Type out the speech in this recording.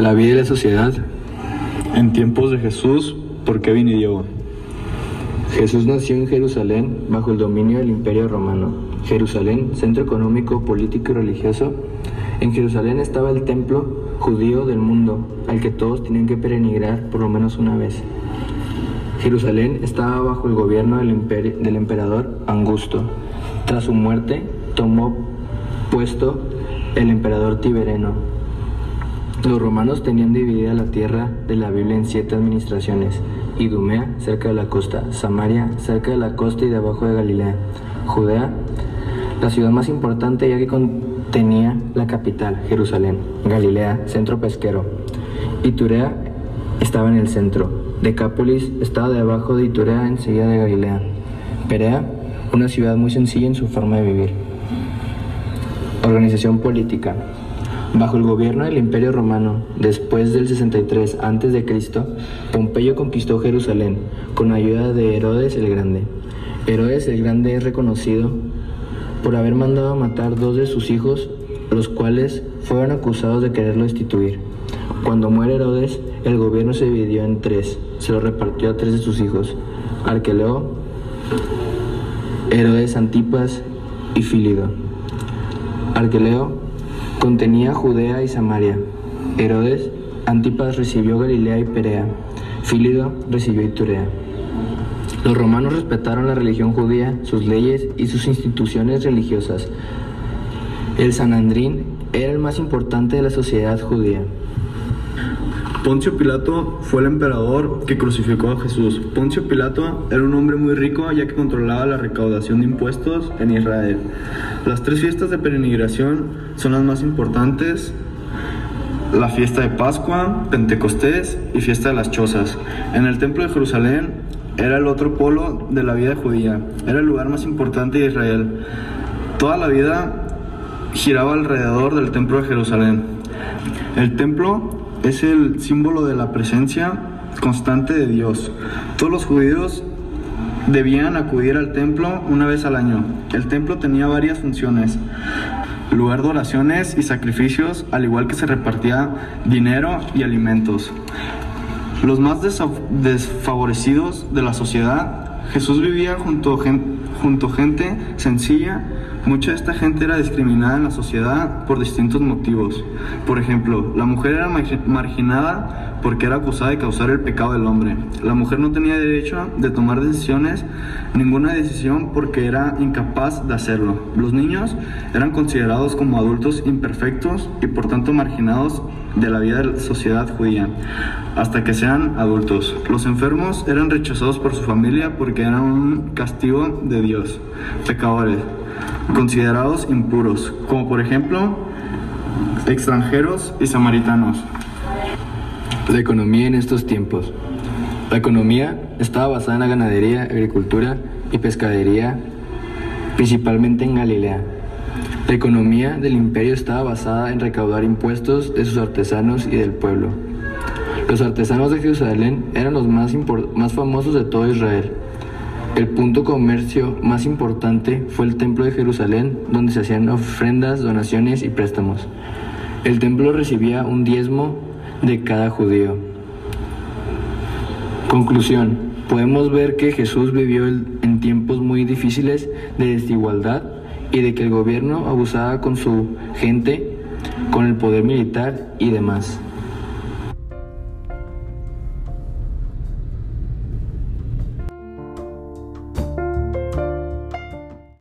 La vida y la sociedad. En tiempos de Jesús, ¿por qué vino y Diego? Jesús nació en Jerusalén bajo el dominio del Imperio Romano. Jerusalén, centro económico, político y religioso. En Jerusalén estaba el templo judío del mundo, al que todos tenían que peregrinar por lo menos una vez. Jerusalén estaba bajo el gobierno del, del emperador Angusto. Tras su muerte, tomó puesto el emperador Tibereno. Los romanos tenían dividida la tierra de la Biblia en siete administraciones. Idumea, cerca de la costa, Samaria, cerca de la costa y debajo de Galilea, Judea, la ciudad más importante ya que contenía la capital, Jerusalén, Galilea, centro pesquero, Iturea estaba en el centro, Decápolis estaba debajo de Iturea enseguida de Galilea, Perea, una ciudad muy sencilla en su forma de vivir. Organización política. Bajo el gobierno del Imperio Romano, después del 63 a.C., Pompeyo conquistó Jerusalén con ayuda de Herodes el Grande. Herodes el Grande es reconocido por haber mandado a matar dos de sus hijos, los cuales fueron acusados de quererlo destituir. Cuando muere Herodes, el gobierno se dividió en tres, se lo repartió a tres de sus hijos, Arqueleo, Herodes Antipas y Fílido. Arqueleo Contenía Judea y Samaria. Herodes Antipas recibió Galilea y Perea. Fílido recibió Iturea. Los romanos respetaron la religión judía, sus leyes y sus instituciones religiosas. El Sanandrín era el más importante de la sociedad judía. Poncio Pilato fue el emperador que crucificó a Jesús. Poncio Pilato era un hombre muy rico ya que controlaba la recaudación de impuestos en Israel. Las tres fiestas de peregrinación son las más importantes. La fiesta de Pascua, Pentecostés y fiesta de las Chozas. En el templo de Jerusalén era el otro polo de la vida judía. Era el lugar más importante de Israel. Toda la vida giraba alrededor del templo de Jerusalén. El templo es el símbolo de la presencia constante de Dios. Todos los judíos debían acudir al templo una vez al año. El templo tenía varias funciones. Lugar de oraciones y sacrificios, al igual que se repartía dinero y alimentos. Los más desfavorecidos de la sociedad, Jesús vivía junto, a gente sencilla Mucha de esta gente era discriminada en la sociedad por distintos motivos. Por ejemplo, la mujer era marginada porque era acusada de causar el pecado del hombre. La mujer no tenía derecho de tomar decisiones, ninguna decisión porque era incapaz de hacerlo. Los niños eran considerados como adultos imperfectos y por tanto marginados de la vida de la sociedad judía hasta que sean adultos. Los enfermos eran rechazados por su familia porque eran un castigo de Dios. Pecadores considerados impuros, como por ejemplo extranjeros y samaritanos. La economía en estos tiempos. La economía estaba basada en la ganadería, agricultura y pescadería, principalmente en Galilea. La economía del imperio estaba basada en recaudar impuestos de sus artesanos y del pueblo. Los artesanos de Jerusalén eran los más, más famosos de todo Israel. El punto comercio más importante fue el templo de Jerusalén, donde se hacían ofrendas, donaciones y préstamos. El templo recibía un diezmo de cada judío. Conclusión. Podemos ver que Jesús vivió en tiempos muy difíciles de desigualdad y de que el gobierno abusaba con su gente, con el poder militar y demás.